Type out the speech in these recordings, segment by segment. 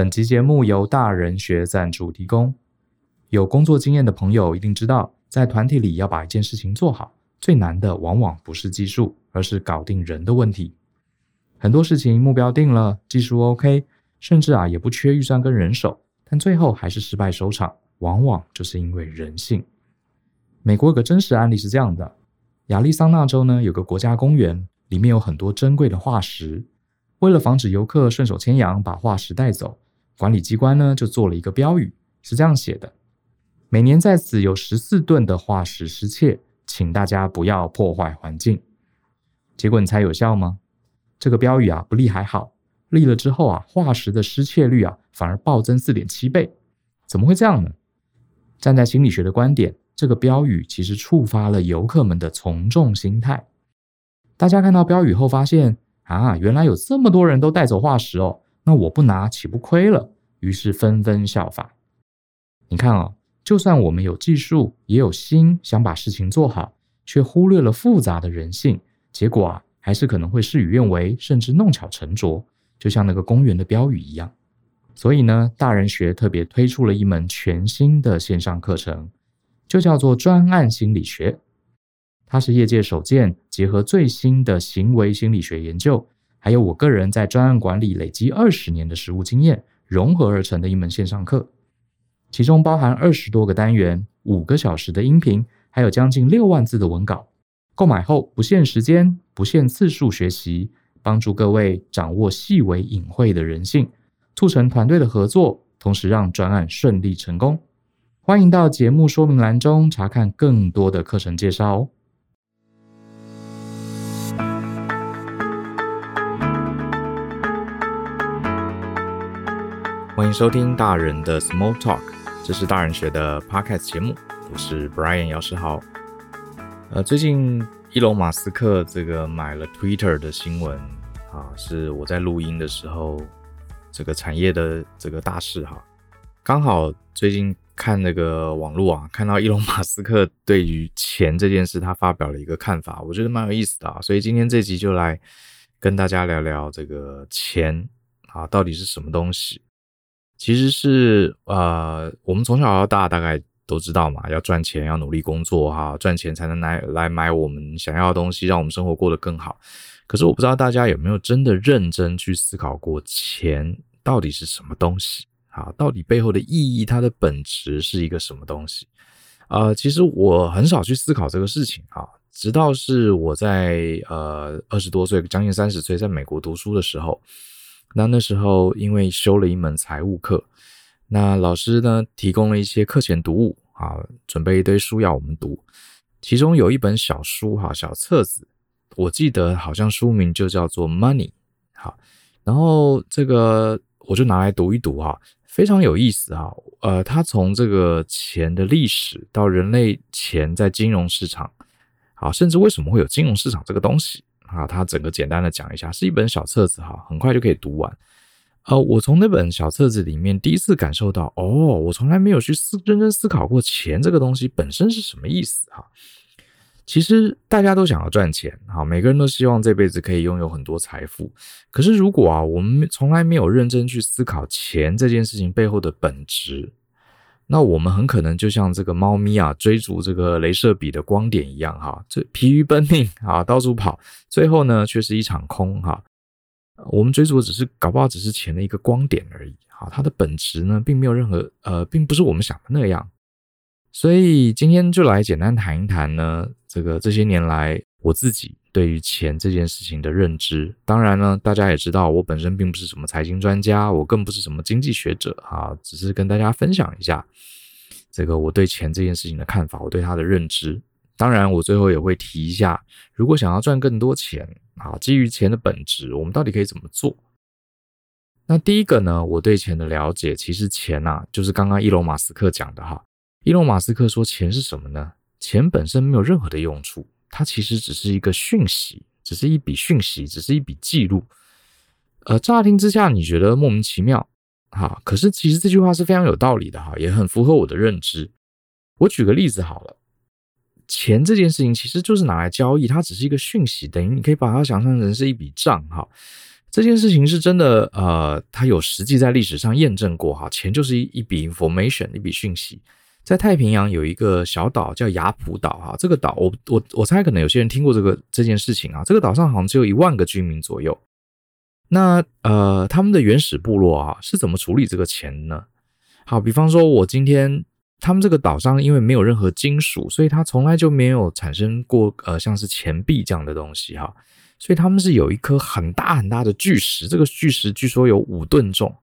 本集节目由大人学赞助提供。有工作经验的朋友一定知道，在团体里要把一件事情做好，最难的往往不是技术，而是搞定人的问题。很多事情目标定了，技术 OK，甚至啊也不缺预算跟人手，但最后还是失败收场，往往就是因为人性。美国有个真实案例是这样的：亚利桑那州呢有个国家公园，里面有很多珍贵的化石，为了防止游客顺手牵羊把化石带走，管理机关呢就做了一个标语，是这样写的。每年在此有十四吨的化石失窃，请大家不要破坏环境。结果你猜有效吗？这个标语啊不立还好，立了之后啊，化石的失窃率啊反而暴增四点七倍。怎么会这样呢？站在心理学的观点，这个标语其实触发了游客们的从众心态。大家看到标语后发现啊，原来有这么多人都带走化石哦，那我不拿岂不亏了？于是纷纷效法。你看啊、就算我们有技术，也有心想把事情做好，却忽略了复杂的人性，结果啊，还是可能会事与愿违，甚至弄巧成拙，就像那个公园的标语一样。所以呢，大人学特别推出了一门全新的线上课程，就叫做专案心理学。它是业界首见，结合最新的行为心理学研究，还有我个人在专案管理累积二十年的实务经验，融合而成的一门线上课。其中包含二十多个单元、五个小时的音频，还有将近六万字的文稿。购买后不限时间、不限次数学习，帮助各位掌握细微隐晦的人性，促成团队的合作，同时让专案顺利成功。欢迎到节目说明栏中查看更多的课程介绍哦。欢迎收听大人的 Small Talk。这是大人学的 Podcast 节目，我是 Brian 姚世豪。呃，最近伊隆马斯克这个买了 Twitter 的新闻啊，是我在录音的时候，这个产业的这个大事哈。刚好最近看那个网络啊，看到伊隆马斯克对于钱这件事，他发表了一个看法，我觉得蛮有意思的啊。所以今天这集就来跟大家聊聊这个钱啊，到底是什么东西。其实是呃，我们从小到大大概都知道嘛，要赚钱，要努力工作哈，赚钱才能来来买我们想要的东西，让我们生活过得更好。可是我不知道大家有没有真的认真去思考过，钱到底是什么东西啊？到底背后的意义，它的本质是一个什么东西？呃，其实我很少去思考这个事情啊，直到是我在呃二十多岁，将近三十岁，在美国读书的时候。那那时候，因为修了一门财务课，那老师呢提供了一些课前读物啊，准备一堆书要我们读。其中有一本小书哈，小册子，我记得好像书名就叫做《Money》。好，然后这个我就拿来读一读哈，非常有意思哈。呃，它从这个钱的历史到人类钱在金融市场，好，甚至为什么会有金融市场这个东西。啊，它整个简单的讲一下，是一本小册子哈，很快就可以读完。呃，我从那本小册子里面第一次感受到，哦，我从来没有去思认真思考过钱这个东西本身是什么意思哈。其实大家都想要赚钱，哈，每个人都希望这辈子可以拥有很多财富。可是如果啊，我们从来没有认真去思考钱这件事情背后的本质。那我们很可能就像这个猫咪啊，追逐这个镭射笔的光点一样哈，这疲于奔命啊，到处跑，最后呢却是一场空哈。我们追逐的只是搞不好只是钱的一个光点而已哈，它的本质呢并没有任何呃，并不是我们想的那样。所以今天就来简单谈一谈呢，这个这些年来我自己。对于钱这件事情的认知，当然呢，大家也知道，我本身并不是什么财经专家，我更不是什么经济学者啊，只是跟大家分享一下这个我对钱这件事情的看法，我对它的认知。当然，我最后也会提一下，如果想要赚更多钱啊，基于钱的本质，我们到底可以怎么做？那第一个呢，我对钱的了解，其实钱呐，就是刚刚伊隆马斯克讲的哈，伊隆马斯克说钱是什么呢？钱本身没有任何的用处。它其实只是一个讯息，只是一笔讯息，只是一笔记录。呃，乍听之下你觉得莫名其妙，哈，可是其实这句话是非常有道理的哈，也很符合我的认知。我举个例子好了，钱这件事情其实就是拿来交易，它只是一个讯息，等于你可以把它想象成是一笔账哈。这件事情是真的，呃，它有实际在历史上验证过哈，钱就是一一笔 information，一笔讯息。在太平洋有一个小岛叫雅浦岛哈，这个岛我我我猜可能有些人听过这个这件事情啊，这个岛上好像只有一万个居民左右。那呃，他们的原始部落啊是怎么处理这个钱呢？好，比方说我今天他们这个岛上因为没有任何金属，所以它从来就没有产生过呃像是钱币这样的东西哈。所以他们是有一颗很大很大的巨石，这个巨石据说有五吨重，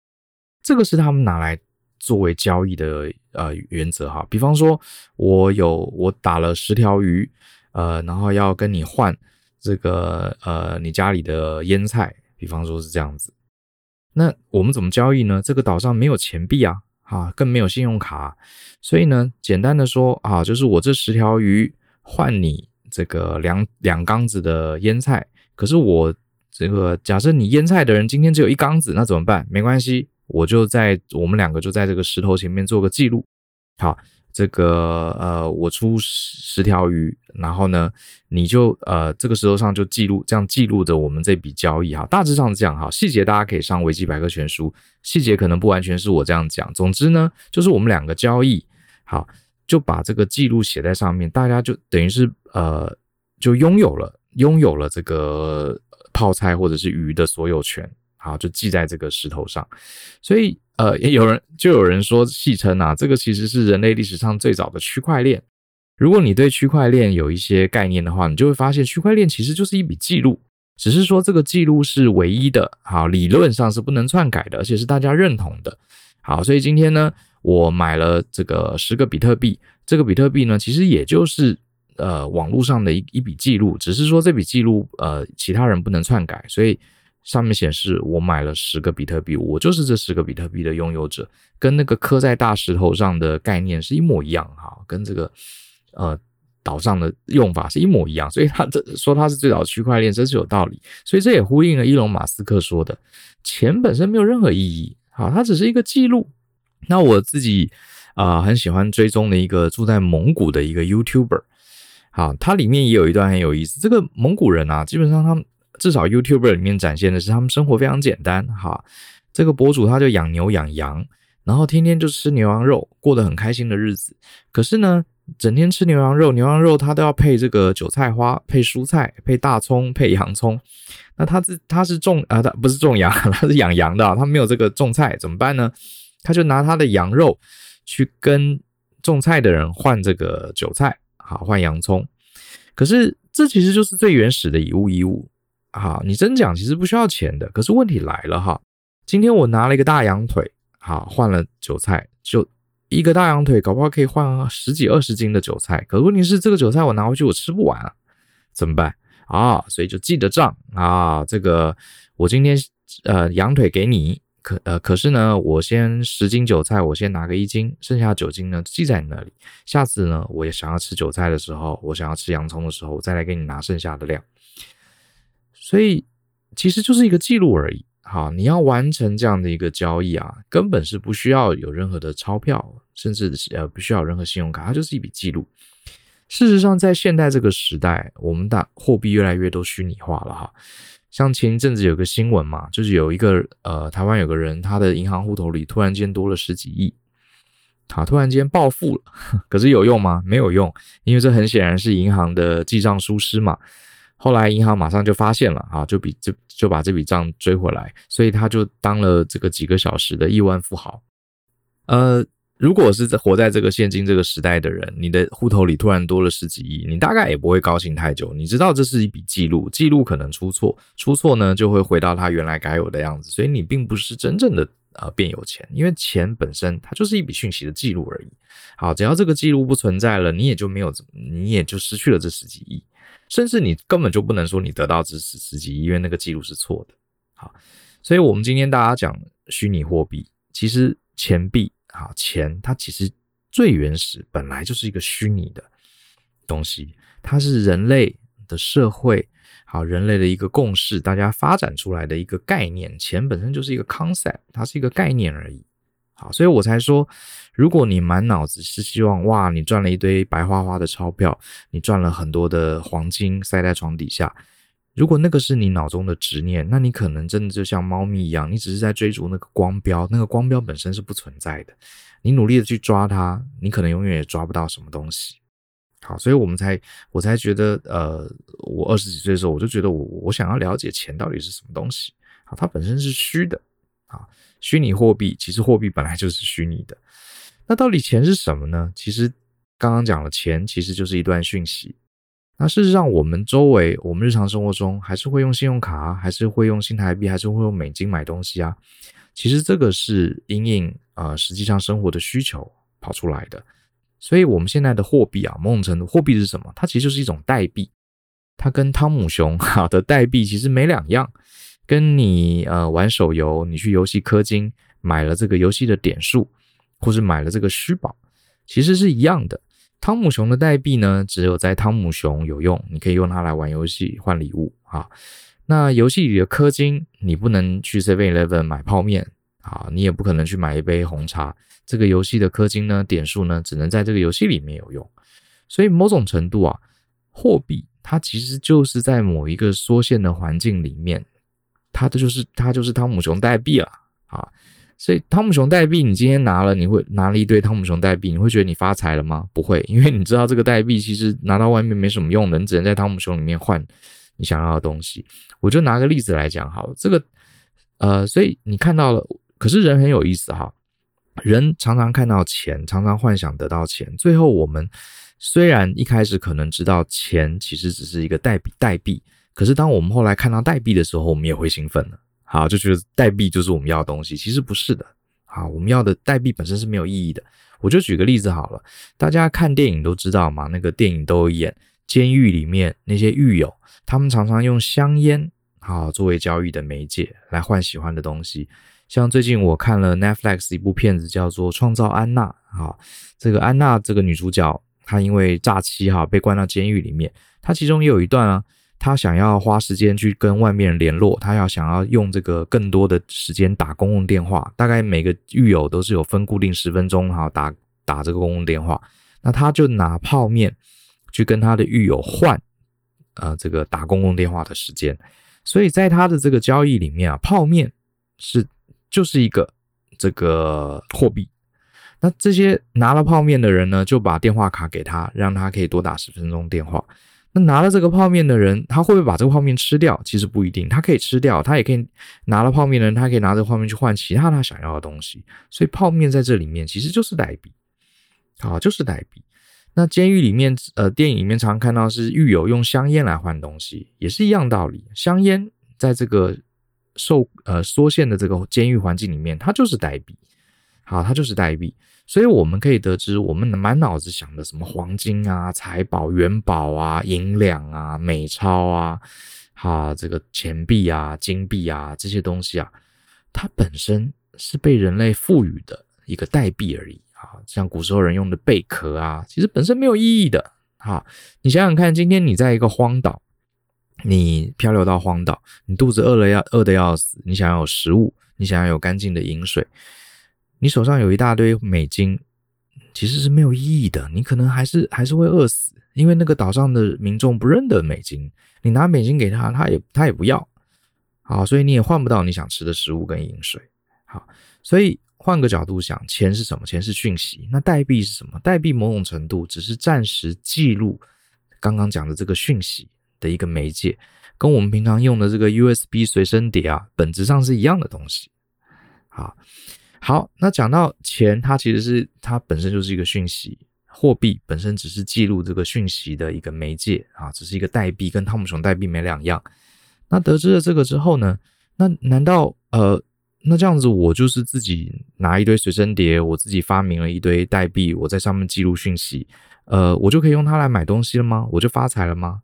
这个是他们拿来作为交易的呃原则哈。比方说，我有我打了十条鱼，呃，然后要跟你换这个呃你家里的腌菜，比方说是这样子。那我们怎么交易呢？这个岛上没有钱币啊，啊，更没有信用卡，所以呢，简单的说啊，就是我这十条鱼换你这个两两缸子的腌菜。可是我这个假设你腌菜的人今天只有一缸子，那怎么办？没关系，我就在我们两个就在这个石头前面做个记录。好，这个呃，我出十条鱼，然后呢，你就呃这个石头上就记录，这样记录着我们这笔交易哈。大致上是这样哈，细节大家可以上维基百科全书，细节可能不完全是我这样讲。总之呢，就是我们两个交易好，就把这个记录写在上面，大家就等于是呃就拥有了。拥有了这个泡菜或者是鱼的所有权，好，就记在这个石头上。所以，呃，也有人就有人说戏称啊，这个其实是人类历史上最早的区块链。如果你对区块链有一些概念的话，你就会发现区块链其实就是一笔记录，只是说这个记录是唯一的，好，理论上是不能篡改的，而且是大家认同的。好，所以今天呢，我买了这个十个比特币，这个比特币呢，其实也就是。呃，网络上的一一笔记录，只是说这笔记录，呃，其他人不能篡改，所以上面显示我买了十个比特币，我就是这十个比特币的拥有者，跟那个刻在大石头上的概念是一模一样哈，跟这个呃岛上的用法是一模一样，所以他这说他是最早区块链，真是有道理，所以这也呼应了伊隆马斯克说的，钱本身没有任何意义，好，它只是一个记录。那我自己啊、很喜欢追踪的一个住在蒙古的一个 YouTuber。好，它里面也有一段很有意思。这个蒙古人啊，基本上他们至少 YouTuber 里面展现的是他们生活非常简单。哈，这个博主他就养牛养羊，然后天天就吃牛羊肉，过得很开心的日子。可是呢，整天吃牛羊肉，牛羊肉他都要配这个韭菜花，配蔬菜，配大葱，配洋葱。那他是他是种啊，他不是种羊，他是养羊的，他没有这个种菜，怎么办呢？他就拿他的羊肉去跟种菜的人换这个韭菜。好，换洋葱，可是这其实就是最原始的以物易物。好，你真讲其实不需要钱的。可是问题来了哈，今天我拿了一个大羊腿，好，换了韭菜，就一个大羊腿，搞不好可以换十几二十斤的韭菜。可问题是这个韭菜我拿回去我吃不完啊，怎么办啊？所以就记着账啊，这个我今天呃羊腿给你。可呃，可是呢，我先十斤韭菜，我先拿个一斤，剩下九斤呢记在你那里。下次呢，我也想要吃韭菜的时候，我想要吃洋葱的时候，我再来给你拿剩下的量。所以其实就是一个记录而已。好，你要完成这样的一个交易啊，根本是不需要有任何的钞票，甚至呃不需要任何信用卡，它就是一笔记录。事实上，在现代这个时代，我们的货币越来越都虚拟化了哈。像前一阵子有个新闻嘛，就是有一个呃，台湾有个人，他的银行户头里突然间多了十几亿，他突然间暴富了，可是有用吗？没有用，因为这很显然是银行的记账疏失嘛。后来银行马上就发现了啊，就比就就把这笔账追回来，所以他就当了这个几个小时的亿万富豪，呃。如果是活在这个现今这个时代的人，你的户头里突然多了十几亿，你大概也不会高兴太久。你知道这是一笔记录，记录可能出错，出错呢就会回到它原来该有的样子。所以你并不是真正的呃变有钱，因为钱本身它就是一笔讯息的记录而已。好，只要这个记录不存在了，你也就没有，你也就失去了这十几亿，甚至你根本就不能说你得到这十十几亿，因为那个记录是错的。好，所以我们今天大家讲虚拟货币，其实钱币。啊，钱它其实最原始本来就是一个虚拟的东西，它是人类的社会，好，人类的一个共识，大家发展出来的一个概念。钱本身就是一个 concept，它是一个概念而已。好，所以我才说，如果你满脑子是希望哇，你赚了一堆白花花的钞票，你赚了很多的黄金塞在床底下，如果那个是你脑中的执念，那你可能真的就像猫咪一样，你只是在追逐那个光标，那个光标本身是不存在的。你努力的去抓它，你可能永远也抓不到什么东西。好，所以我们才，我才觉得，呃，我二十几岁的时候，我就觉得我我想要了解钱到底是什么东西。好，它本身是虚的。啊，虚拟货币其实货币本来就是虚拟的。那到底钱是什么呢？其实刚刚讲了，钱其实就是一段讯息。那事实上，我们周围，我们日常生活中还是会用信用卡啊，还是会用新台币，还是会用美金买东西啊。其实这个是因应啊，实际上生活的需求跑出来的。所以，我们现在的货币啊，某种程度，货币是什么？它其实就是一种代币，它跟汤姆熊 好的代币其实没两样。跟你呃玩手游，你去游戏氪金买了这个游戏的点数，或是买了这个虚宝，其实是一样的。汤姆熊的代币呢，只有在汤姆熊有用，你可以用它来玩游戏换礼物啊。那游戏里的氪金，你不能去 Seven Eleven 买泡面啊，你也不可能去买一杯红茶。这个游戏的氪金呢，点数呢，只能在这个游戏里面有用。所以某种程度啊，货币它其实就是在某一个缩限的环境里面。它的就是它就是汤姆熊代币了啊，所以汤姆熊代币你今天拿了，你会拿了一堆汤姆熊代币，你会觉得你发财了吗？不会，因为你知道这个代币其实拿到外面没什么用的，你只能在汤姆熊里面换你想要的东西。我就拿个例子来讲，好，这个呃，所以你看到了，可是人很有意思哈，人常常看到钱，常常幻想得到钱，最后我们虽然一开始可能知道钱其实只是一个代币代币。可是，当我们后来看到代币的时候，我们也会兴奋了。好，就觉得代币就是我们要的东西。其实不是的。好，我们要的代币本身是没有意义的。我就举个例子好了，大家看电影都知道嘛，那个电影都有演监狱里面那些狱友，他们常常用香烟好作为交易的媒介来换喜欢的东西。像最近我看了 Netflix 一部片子，叫做《创造安娜》。好，这个安娜这个女主角，她因为诈欺哈被关到监狱里面，她其中也有一段啊。他想要花时间去跟外面联络，他要想要用这个更多的时间打公共电话，大概每个狱友都是有分固定十分钟哈打打这个公共电话，那他就拿泡面去跟他的狱友换，呃，这个打公共电话的时间，所以在他的这个交易里面啊，泡面是就是一个这个货币，那这些拿了泡面的人呢，就把电话卡给他，让他可以多打十分钟电话。那拿了这个泡面的人，他会不会把这个泡面吃掉？其实不一定，他可以吃掉，他也可以拿了泡面的人，他可以拿着泡面去换其他他想要的东西。所以泡面在这里面其实就是代币，好，就是代币。那监狱里面，呃，电影里面常常看到是狱友用香烟来换东西，也是一样道理。香烟在这个受呃缩限的这个监狱环境里面，它就是代币，好，它就是代币。所以我们可以得知，我们满脑子想的什么黄金啊、财宝、元宝啊、银两啊、美钞啊、哈这个钱币啊、金币啊这些东西啊，它本身是被人类赋予的一个代币而已啊。像古时候人用的贝壳啊，其实本身没有意义的。哈，你想想看，今天你在一个荒岛，你漂流到荒岛，你肚子饿了要饿得要死，你想要有食物，你想要有干净的饮水。你手上有一大堆美金，其实是没有意义的。你可能还是还是会饿死，因为那个岛上的民众不认得美金。你拿美金给他，他也他也不要。好，所以你也换不到你想吃的食物跟饮水。好，所以换个角度想，钱是什么？钱是讯息。那代币是什么？代币某种程度只是暂时记录刚刚讲的这个讯息的一个媒介，跟我们平常用的这个 USB 随身碟啊，本质上是一样的东西。好。好，那讲到钱，它其实是它本身就是一个讯息，货币本身只是记录这个讯息的一个媒介啊，只是一个代币，跟汤姆熊代币没两样。那得知了这个之后呢，那难道呃，那这样子我就是自己拿一堆随身碟，我自己发明了一堆代币，我在上面记录讯息，呃，我就可以用它来买东西了吗？我就发财了吗？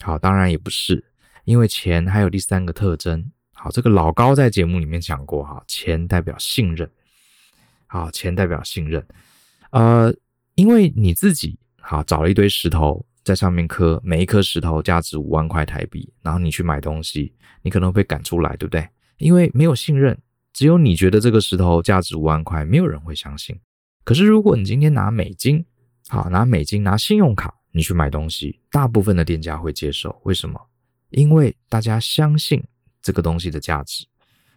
好，当然也不是，因为钱还有第三个特征。好，这个老高在节目里面讲过哈，钱代表信任。好，钱代表信任。呃，因为你自己好找了一堆石头在上面刻，每一颗石头价值五万块台币，然后你去买东西，你可能会被赶出来，对不对？因为没有信任，只有你觉得这个石头价值五万块，没有人会相信。可是如果你今天拿美金，好，拿美金拿信用卡，你去买东西，大部分的店家会接受。为什么？因为大家相信这个东西的价值。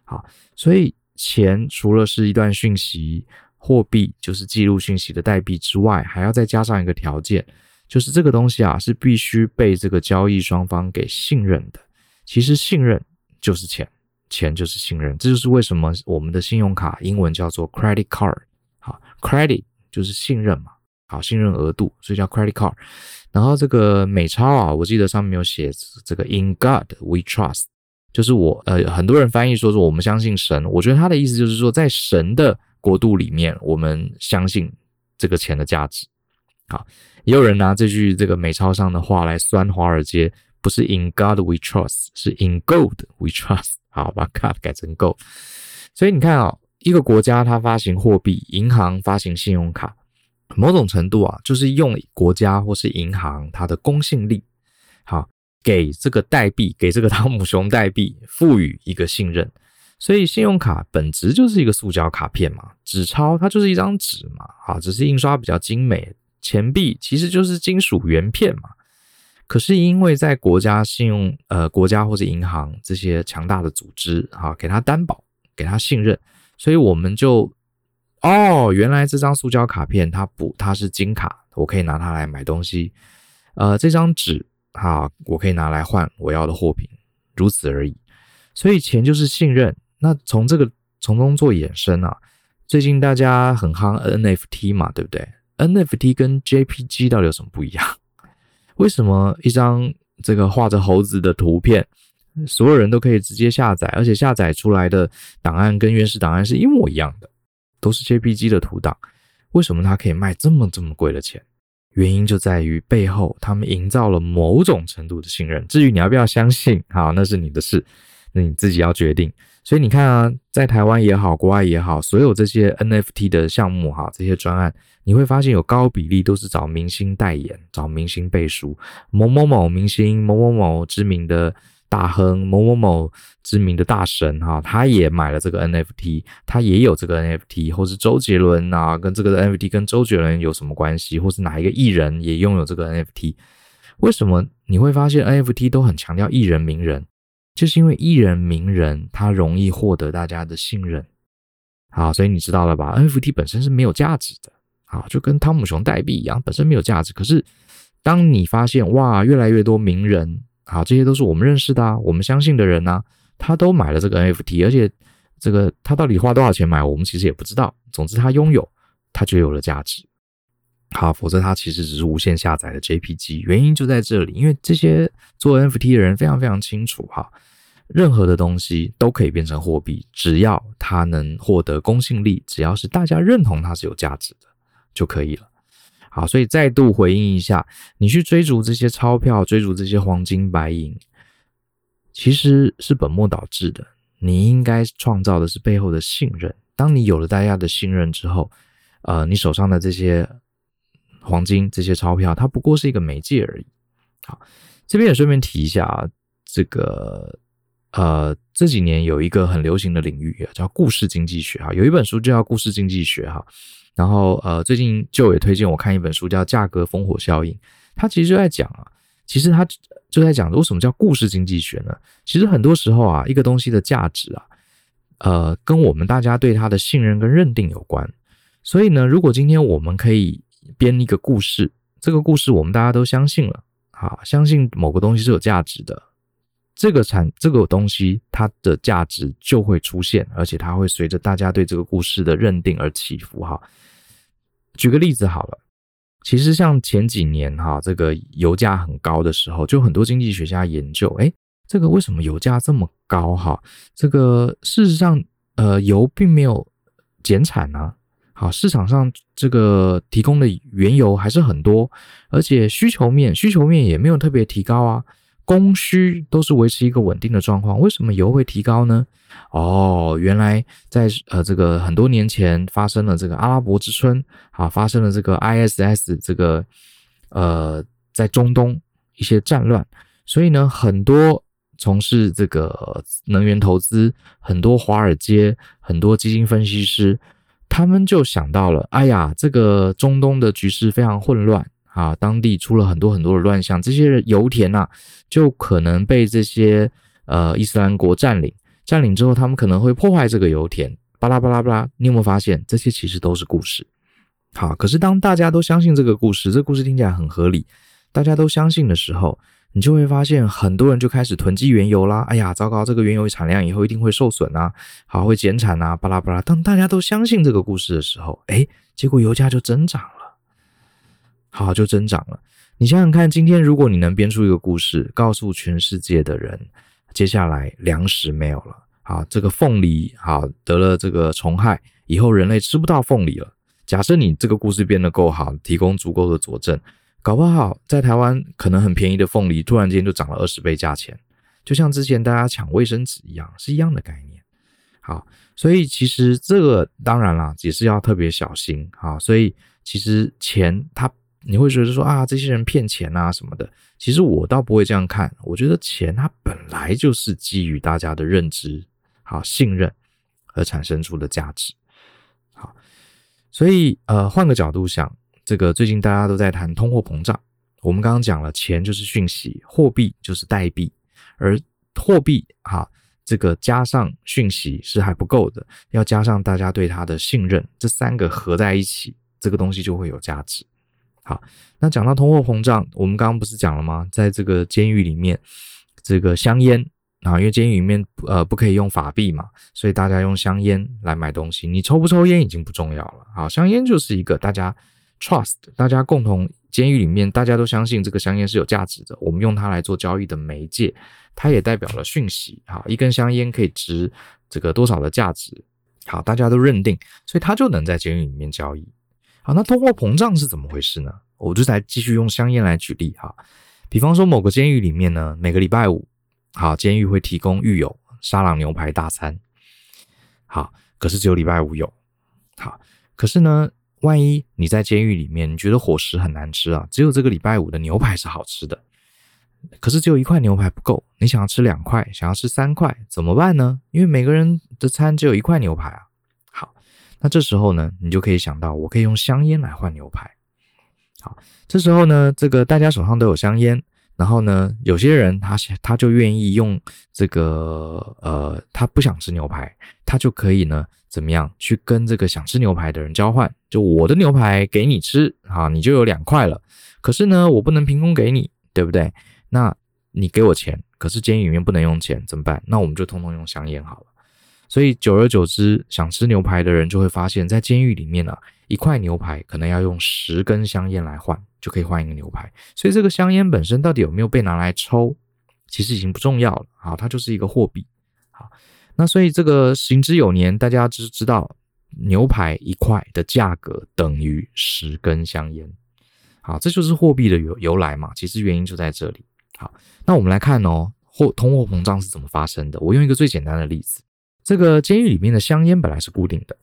好，所以钱除了是一段讯息，货币就是记录讯息的代币之外，还要再加上一个条件，就是这个东西啊是必须被这个交易双方给信任的。其实信任就是钱，钱就是信任，这就是为什么我们的信用卡英文叫做 credit card。好，credit 就是信任嘛，好，信任额度，所以叫 credit card。然后这个美钞啊，我记得上面有写这个 In God We Trust，就是我呃很多人翻译说说我们相信神，我觉得他的意思就是说在神的国度里面，我们相信这个钱的价值。好，也有人拿这句这个美钞上的话来酸华尔街，不是 In God We Trust，是 In Gold We Trust。好，把 God 改成 Gold。所以你看啊、哦，一个国家它发行货币，银行发行信用卡，某种程度啊，就是用国家或是银行它的公信力，好，给这个代币，给这个汤姆熊代币赋予一个信任。所以信用卡本质就是一个塑胶卡片嘛，纸钞它就是一张纸嘛，啊，只是印刷比较精美。钱币其实就是金属圆片嘛。可是因为在国家信用呃国家或者银行这些强大的组织啊，给他担保，给他信任，所以我们就哦，原来这张塑胶卡片它不它是金卡，我可以拿它来买东西。呃，这张纸啊，我可以拿来换我要的货品，如此而已。所以钱就是信任。那从这个从中做衍生啊，最近大家很夯 NFT 嘛，对不对？NFT 跟 JPG 到底有什么不一样？为什么一张这个画着猴子的图片，所有人都可以直接下载，而且下载出来的档案跟原始档案是一模一样的，都是 JPG 的图档？为什么它可以卖这么这么贵的钱？原因就在于背后他们营造了某种程度的信任。至于你要不要相信，好，那是你的事，那你自己要决定。所以你看啊，在台湾也好，国外也好，所有这些 NFT 的项目哈，这些专案，你会发现有高比例都是找明星代言，找明星背书，某某某明星，某某某知名的大亨，某某某知名的大神哈，他也买了这个 NFT，他也有这个 NFT，或是周杰伦啊，跟这个 NFT 跟周杰伦有什么关系，或是哪一个艺人也拥有这个 NFT？为什么你会发现 NFT 都很强调艺人名人？就是因为艺人名人他容易获得大家的信任，好，所以你知道了吧？NFT 本身是没有价值的，好，就跟汤姆熊代币一样，本身没有价值。可是当你发现哇，越来越多名人，啊，这些都是我们认识的啊，我们相信的人啊，他都买了这个 NFT，而且这个他到底花多少钱买，我们其实也不知道。总之他拥有，他就有了价值。好，否则他其实只是无限下载的 JPG。原因就在这里，因为这些做 NFT 的人非常非常清楚哈，任何的东西都可以变成货币，只要它能获得公信力，只要是大家认同它是有价值的就可以了。好，所以再度回应一下，你去追逐这些钞票，追逐这些黄金白银，其实是本末倒置的。你应该创造的是背后的信任。当你有了大家的信任之后，呃，你手上的这些。黄金这些钞票，它不过是一个媒介而已。好，这边也顺便提一下啊，这个呃这几年有一个很流行的领域叫故事经济学哈，有一本书就叫故事经济学哈。然后呃最近就也推荐我看一本书叫价格烽火效应，它其实就在讲啊，其实它就在讲为什么叫故事经济学呢？其实很多时候啊，一个东西的价值啊，呃跟我们大家对它的信任跟认定有关。所以呢，如果今天我们可以编一个故事，这个故事我们大家都相信了，啊，相信某个东西是有价值的，这个产这个东西它的价值就会出现，而且它会随着大家对这个故事的认定而起伏。哈，举个例子好了，其实像前几年哈，这个油价很高的时候，就很多经济学家研究，诶，这个为什么油价这么高？哈，这个事实上，呃，油并没有减产啊。好，市场上这个提供的原油还是很多，而且需求面需求面也没有特别提高啊，供需都是维持一个稳定的状况。为什么油会提高呢？哦，原来在呃这个很多年前发生了这个阿拉伯之春，啊，发生了这个 ISS 这个呃在中东一些战乱，所以呢，很多从事这个能源投资，很多华尔街，很多基金分析师。他们就想到了，哎呀，这个中东的局势非常混乱啊，当地出了很多很多的乱象，这些油田呐、就可能被这些呃伊斯兰国占领，占领之后，他们可能会破坏这个油田，巴拉巴拉巴拉。你有没有发现，这些其实都是故事？好，可是当大家都相信这个故事，这个故事听起来很合理，大家都相信的时候，你就会发现很多人就开始囤积原油啦。哎呀，糟糕，这个原油产量以后一定会受损啊，好，会减产啊，巴拉巴拉。当大家都相信这个故事的时候，哎，结果油价就增长了，好，就增长了。你想想看，今天如果你能编出一个故事，告诉全世界的人，接下来粮食没有了，好，这个凤梨好得了这个虫害，以后人类吃不到凤梨了。假设你这个故事编得够好，提供足够的佐证，搞不好在台湾可能很便宜的凤梨，突然间就涨了二十倍价钱，就像之前大家抢卫生纸一样，是一样的概念。好，所以其实这个当然啦，也是要特别小心。好，所以其实钱它你会觉得说啊，这些人骗钱啊什么的，其实我倒不会这样看。我觉得钱它本来就是基于大家的认知、好信任而产生出的价值。好所以，呃，换个角度想，这个最近大家都在谈通货膨胀。我们刚刚讲了，钱就是讯息，货币就是代币，而货币哈，这个加上讯息是还不够的，要加上大家对它的信任，这三个合在一起，这个东西就会有价值。好，那讲到通货膨胀，我们刚刚不是讲了吗？在这个监狱里面，这个香烟。啊，因为监狱里面呃不可以用法币嘛，所以大家用香烟来买东西。你抽不抽烟已经不重要了。好，香烟就是一个大家 trust，大家共同监狱里面大家都相信这个香烟是有价值的，我们用它来做交易的媒介，它也代表了讯息。好，一根香烟可以值这个多少的价值？好，大家都认定，所以它就能在监狱里面交易。好，那通货膨胀是怎么回事呢？我就来继续用香烟来举例哈。比方说某个监狱里面呢，每个礼拜五。好，监狱会提供狱友沙朗牛排大餐。好，可是只有礼拜五有。好，可是呢，万一你在监狱里面，你觉得伙食很难吃啊，只有这个礼拜五的牛排是好吃的，可是只有一块牛排不够，你想要吃两块，想要吃三块，怎么办呢？因为每个人的餐只有一块牛排啊。那这时候呢，你就可以想到，我可以用香烟来换牛排。好，这时候呢，这个大家手上都有香烟。然后呢，有些人他他就愿意用这个呃，他不想吃牛排，他就可以呢怎么样去跟这个想吃牛排的人交换？就我的牛排给你吃，好，你就有两块了。可是呢，我不能凭空给你，对不对？那你给我钱，可是监狱里面不能用钱，怎么办？那我们就通通用香烟好了。所以久而久之，想吃牛排的人就会发现，在监狱里面呢、啊，一块牛排可能要用十根香烟来换。就可以换一个牛排，所以这个香烟本身到底有没有被拿来抽，其实已经不重要了。好，它就是一个货币。好，那所以这个行之有年，大家知知道牛排一块的价格等于十根香烟。好，这就是货币的由由来嘛。其实原因就在这里。好，那我们来看哦，货通货膨胀是怎么发生的？我用一个最简单的例子，这个监狱里面的香烟本来是固定的。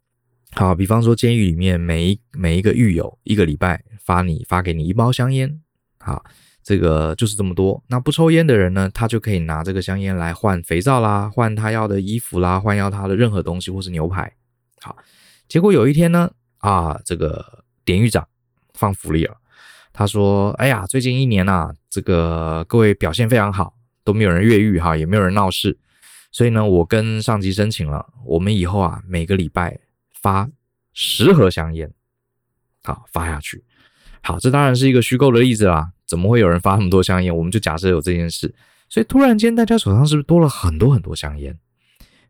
好，比方说监狱里面每一每一个狱友一个礼拜。发你发给你一包香烟，好，这个就是这么多。那不抽烟的人呢，他就可以拿这个香烟来换肥皂啦，换他要的衣服啦，换要他的任何东西，或是牛排。好，结果有一天呢，啊，这个典狱长放福利了，他说：“哎呀，最近一年啊，这个各位表现非常好，都没有人越狱哈，也没有人闹事，所以呢，我跟上级申请了，我们以后啊，每个礼拜发十盒香烟，好，发下去。”好，这当然是一个虚构的例子啦。怎么会有人发那么多香烟？我们就假设有这件事，所以突然间大家手上是不是多了很多很多香烟？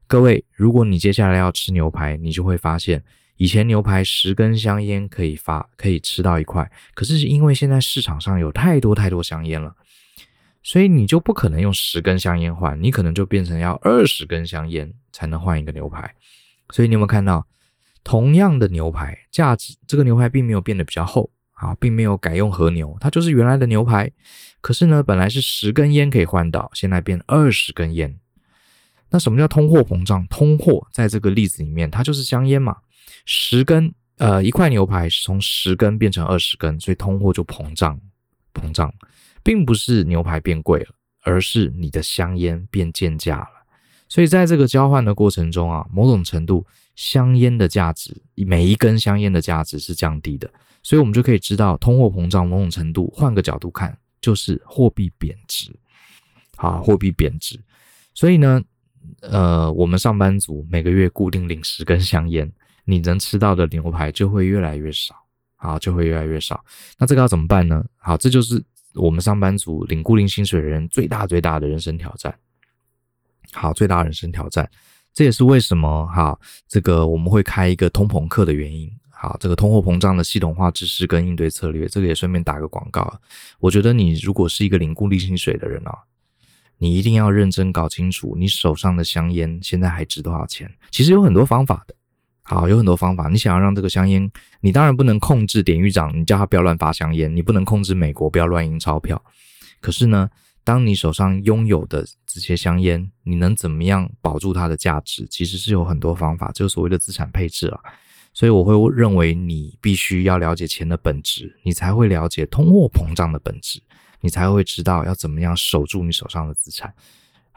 各位，如果你接下来要吃牛排，你就会发现，以前牛排十根香烟可以发可以吃到一块，可是因为现在市场上有太多太多香烟了，所以你就不可能用十根香烟换，你可能就变成要二十根香烟才能换一个牛排。所以你有没有看到，同样的牛排价值，这个牛排并没有变得比较厚。啊，并没有改用和牛，它就是原来的牛排。可是呢，本来是十根烟可以换到，现在变二十根烟。那什么叫通货膨胀？通货在这个例子里面，它就是香烟嘛。十根，呃，一块牛排是从十根变成二十根，所以通货就膨胀，膨胀，并不是牛排变贵了，而是你的香烟变贱价了。所以在这个交换的过程中啊，某种程度，香烟的价值，每一根香烟的价值是降低的，所以我们就可以知道，通货膨胀某种程度，换个角度看，就是货币贬值。好，货币贬值，所以呢，呃，我们上班族每个月固定领十根香烟，你能吃到的牛排就会越来越少，好，就会越来越少。那这个要怎么办呢？好，这就是我们上班族领固定薪水的人最大最大的人生挑战。好，最大人生挑战，这也是为什么哈，这个我们会开一个通膨课的原因。好，这个通货膨胀的系统化知识跟应对策略，这个也顺便打个广告。我觉得你如果是一个领固定薪水的人啊，你一定要认真搞清楚，你手上的香烟现在还值多少钱？其实有很多方法的。好，有很多方法。你想要让这个香烟，你当然不能控制典狱长，你叫他不要乱发香烟，你不能控制美国不要乱印钞票。可是呢，当你手上拥有的这些香烟，你能怎么样保住它的价值？其实是有很多方法，就是所谓的资产配置了。所以我会认为你必须要了解钱的本质，你才会了解通货膨胀的本质，你才会知道要怎么样守住你手上的资产。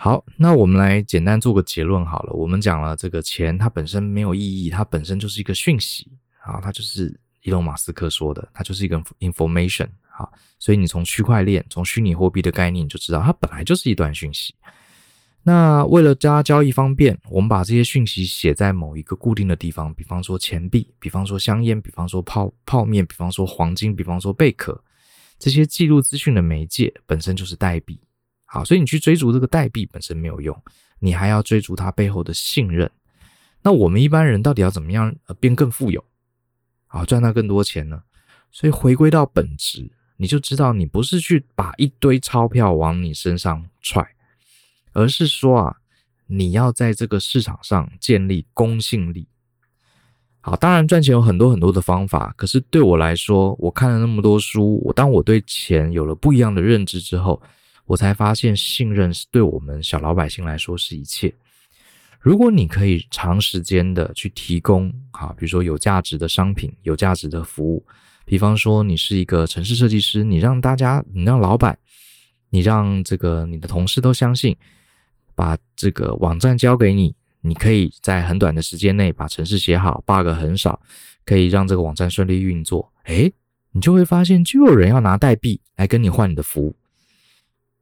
好，那我们来简单做个结论好了。我们讲了这个钱，它本身没有意义，它本身就是一个讯息啊，它就是伊隆马斯克说的，它就是一个 information。啊，所以你从区块链、从虚拟货币的概念，你就知道它本来就是一段讯息。那为了加交易方便，我们把这些讯息写在某一个固定的地方，比方说钱币，比方说香烟，比方说泡泡面，比方说黄金，比方说贝壳，这些记录资讯的媒介本身就是代币。好，所以你去追逐这个代币本身没有用，你还要追逐它背后的信任。那我们一般人到底要怎么样呃变更富有，好赚到更多钱呢？所以回归到本质。你就知道，你不是去把一堆钞票往你身上踹，而是说啊，你要在这个市场上建立公信力。好，当然赚钱有很多很多的方法，可是对我来说，我看了那么多书，我当我对钱有了不一样的认知之后，我才发现信任是对我们小老百姓来说是一切。如果你可以长时间的去提供，好，比如说有价值的商品、有价值的服务。比方说，你是一个城市设计师，你让大家，你让老板，你让这个你的同事都相信，把这个网站交给你，你可以在很短的时间内把城市写好，bug 很少，可以让这个网站顺利运作。诶，你就会发现，就有人要拿代币来跟你换你的服务。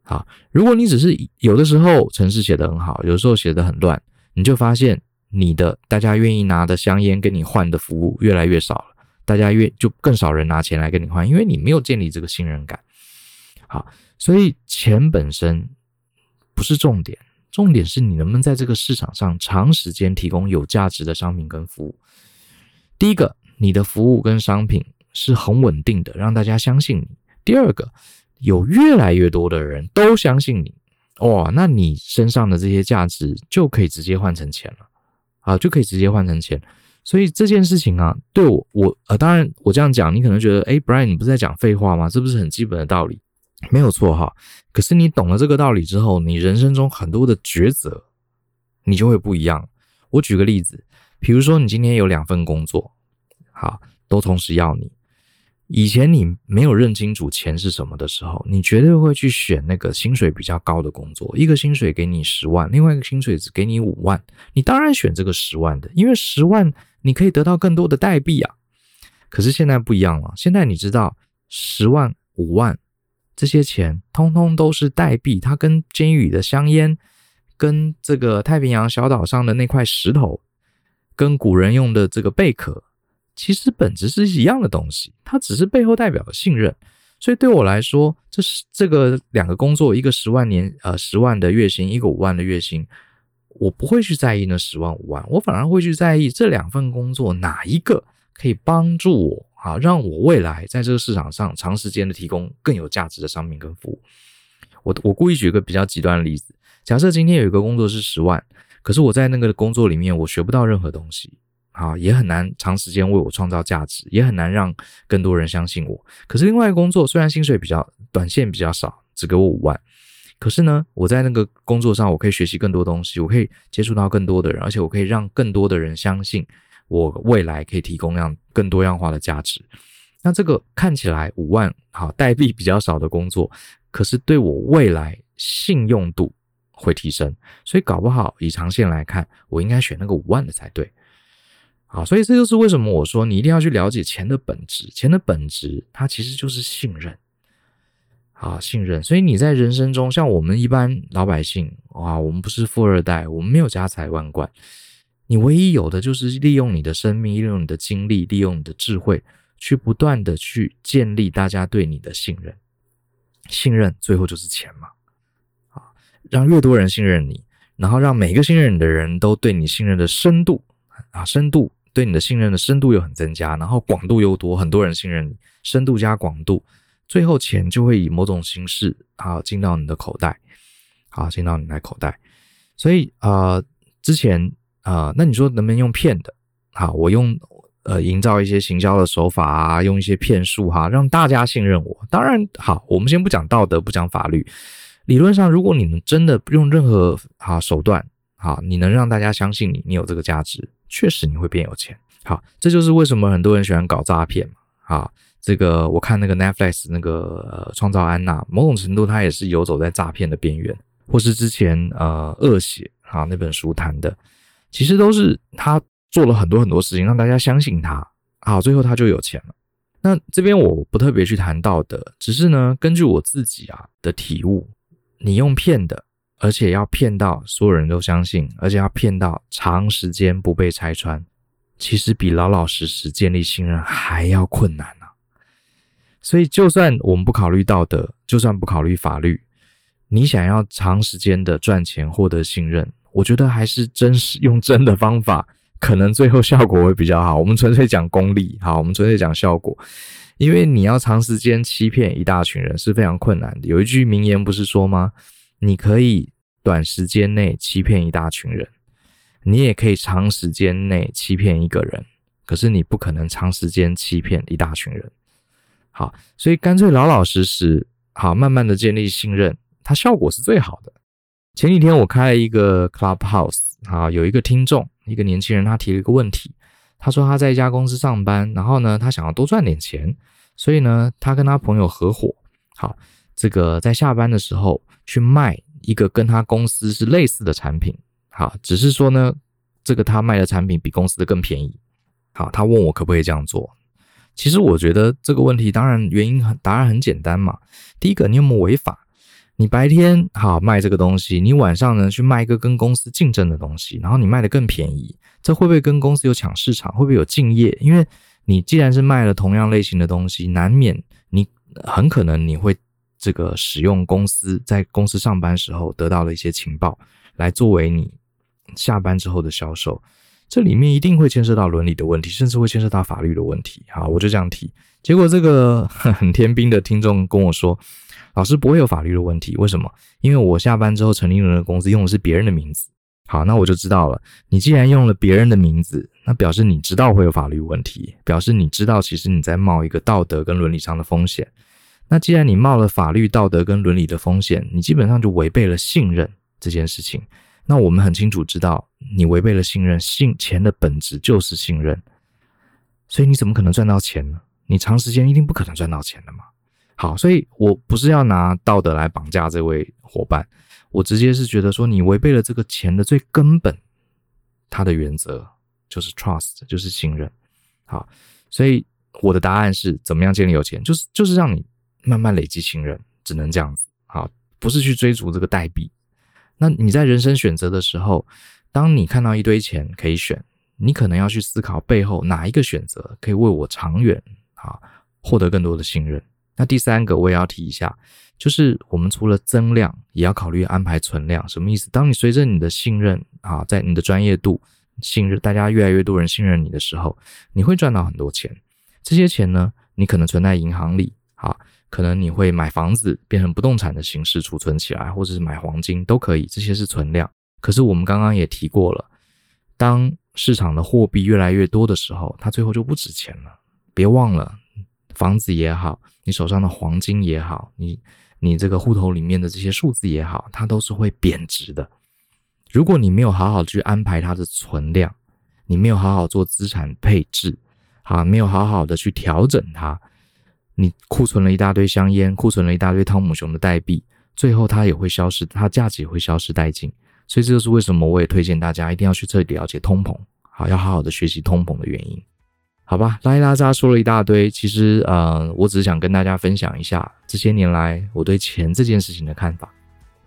好，如果你只是有的时候程式写得很好，有的时候写得很乱，你就发现你的大家愿意拿的香烟跟你换的服务越来越少了。大家越就更少人拿钱来跟你换，因为你没有建立这个信任感。好，所以钱本身不是重点，重点是你能不能在这个市场上长时间提供有价值的商品跟服务。第一个，你的服务跟商品是很稳定的，让大家相信你。第二个，有越来越多的人都相信你，哇，那你身上的这些价值就可以直接换成钱了，啊，就可以直接换成钱。所以这件事情啊，对我我呃，当然我这样讲，你可能觉得，诶，Brian，你不是在讲废话吗？这不是很基本的道理，没有错哈。可是你懂了这个道理之后，你人生中很多的抉择，你就会不一样。我举个例子，比如说你今天有两份工作，好，都同时要你。以前你没有认清楚钱是什么的时候，你绝对会去选那个薪水比较高的工作。一个薪水给你十万，另外一个薪水只给你五万，你当然选这个十万的，因为十万你可以得到更多的代币啊。可是现在不一样了，现在你知道十万、五万这些钱，通通都是代币，它跟监狱里的香烟，跟这个太平洋小岛上的那块石头，跟古人用的这个贝壳。其实本质是一样的东西，它只是背后代表的信任。所以对我来说，这是这个两个工作，一个十万年呃十万的月薪，一个五万的月薪，我不会去在意那十万五万，我反而会去在意这两份工作哪一个可以帮助我啊，让我未来在这个市场上长时间的提供更有价值的商品跟服务。我我故意举一个比较极端的例子，假设今天有一个工作是十万，可是我在那个工作里面我学不到任何东西。啊，也很难长时间为我创造价值，也很难让更多人相信我。可是另外一个工作虽然薪水比较短线比较少，只给我五万，可是呢，我在那个工作上我可以学习更多东西，我可以接触到更多的人，而且我可以让更多的人相信我未来可以提供样更多样化的价值。那这个看起来五万好代币比较少的工作，可是对我未来信用度会提升，所以搞不好以长线来看，我应该选那个五万的才对。好，所以这就是为什么我说你一定要去了解钱的本质，钱的本质它其实就是信任。啊，信任。所以你在人生中，像我们一般老百姓，啊，我们不是富二代，我们没有家财万贯，你唯一有的就是利用你的生命，利用你的精力，利用你的智慧，去不断的去建立大家对你的信任。信任最后就是钱嘛，啊，让越多人信任你，然后让每个信任你的人都对你信任的深度啊，深度。对你的信任的深度又很增加，然后广度又多，很多人信任你，深度加广度，最后钱就会以某种形式啊进到你的口袋，好进到你的口袋。所以啊、之前啊、那你说能不能用骗的？好，我用呃营造一些行销的手法啊，用一些骗术哈，让大家信任我。当然好，我们先不讲道德，不讲法律，理论上，如果你们真的用任何啊手段，好，你能让大家相信你，你有这个价值。确实你会变有钱，好，这就是为什么很多人喜欢搞诈骗嘛。啊，这个我看那个 Netflix 那个创造安娜，某种程度他也是游走在诈骗的边缘，或是之前呃恶血啊那本书谈的，其实都是他做了很多很多事情让大家相信他，好，最后他就有钱了。那这边我不特别去谈道德，只是呢根据我自己啊的体悟，你用骗的。而且要骗到所有人都相信，而且要骗到长时间不被拆穿，其实比老老实实建立信任还要困难呢、啊。所以，就算我们不考虑道德，就算不考虑法律，你想要长时间的赚钱获得信任，我觉得还是真实用真的方法，可能最后效果会比较好。我们纯粹讲功利，好，我们纯粹讲效果，因为你要长时间欺骗一大群人是非常困难的。有一句名言不是说吗？你可以短时间内欺骗一大群人，你也可以长时间内欺骗一个人，可是你不可能长时间欺骗一大群人。好，所以干脆老老实实，好，慢慢的建立信任，它效果是最好的。前几天我开了一个 Clubhouse，好，有一个听众，一个年轻人，他提了一个问题，他说他在一家公司上班，然后呢，他想要多赚点钱，所以呢，他跟他朋友合伙，好。这个在下班的时候去卖一个跟他公司是类似的产品，好，只是说呢，这个他卖的产品比公司的更便宜。好，他问我可不可以这样做？其实我觉得这个问题当然原因很，答案很简单嘛。第一个，你有没有违法？你白天好卖这个东西，你晚上呢去卖一个跟公司竞争的东西，然后你卖的更便宜，这会不会跟公司有抢市场？会不会有竞业？因为你既然是卖了同样类型的东西，难免你很可能你会。这个使用公司在公司上班时候得到了一些情报，来作为你下班之后的销售，这里面一定会牵涉到伦理的问题，甚至会牵涉到法律的问题。好，我就这样提。结果这个很天兵的听众跟我说：“老师不会有法律的问题，为什么？因为我下班之后成立了的公司用的是别人的名字。”好，那我就知道了。你既然用了别人的名字，那表示你知道会有法律问题，表示你知道其实你在冒一个道德跟伦理上的风险。那既然你冒了法律、道德跟伦理的风险，你基本上就违背了信任这件事情。那我们很清楚知道，你违背了信任，信钱的本质就是信任，所以你怎么可能赚到钱呢？你长时间一定不可能赚到钱的嘛。好，所以我不是要拿道德来绑架这位伙伴，我直接是觉得说，你违背了这个钱的最根本，它的原则就是 trust，就是信任。好，所以我的答案是怎么样建立有钱，就是就是让你。慢慢累积信任，只能这样子。好，不是去追逐这个代币。那你在人生选择的时候，当你看到一堆钱可以选，你可能要去思考背后哪一个选择可以为我长远啊获得更多的信任。那第三个我也要提一下，就是我们除了增量，也要考虑安排存量。什么意思？当你随着你的信任啊，在你的专业度信任，大家越来越多人信任你的时候，你会赚到很多钱。这些钱呢，你可能存在银行里啊。可能你会买房子，变成不动产的形式储存起来，或者是买黄金都可以，这些是存量。可是我们刚刚也提过了，当市场的货币越来越多的时候，它最后就不值钱了。别忘了，房子也好，你手上的黄金也好，你你这个户头里面的这些数字也好，它都是会贬值的。如果你没有好好去安排它的存量，你没有好好做资产配置，啊，没有好好的去调整它。你库存了一大堆香烟，库存了一大堆汤姆熊的代币，最后它也会消失，它价值也会消失殆尽。所以这就是为什么我也推荐大家一定要去彻底了解通膨，好，要好好的学习通膨的原因。好吧，拉里拉杂说了一大堆，其实呃，我只是想跟大家分享一下这些年来我对钱这件事情的看法。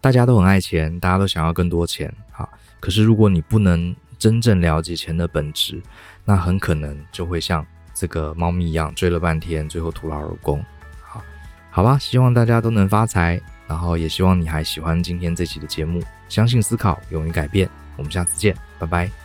大家都很爱钱，大家都想要更多钱，好，可是如果你不能真正了解钱的本质，那很可能就会像这个猫咪一样追了半天，最后徒劳而功。好，好吧，希望大家都能发财，然后也希望你还喜欢今天这期的节目。相信思考，勇于改变，我们下次见，拜拜。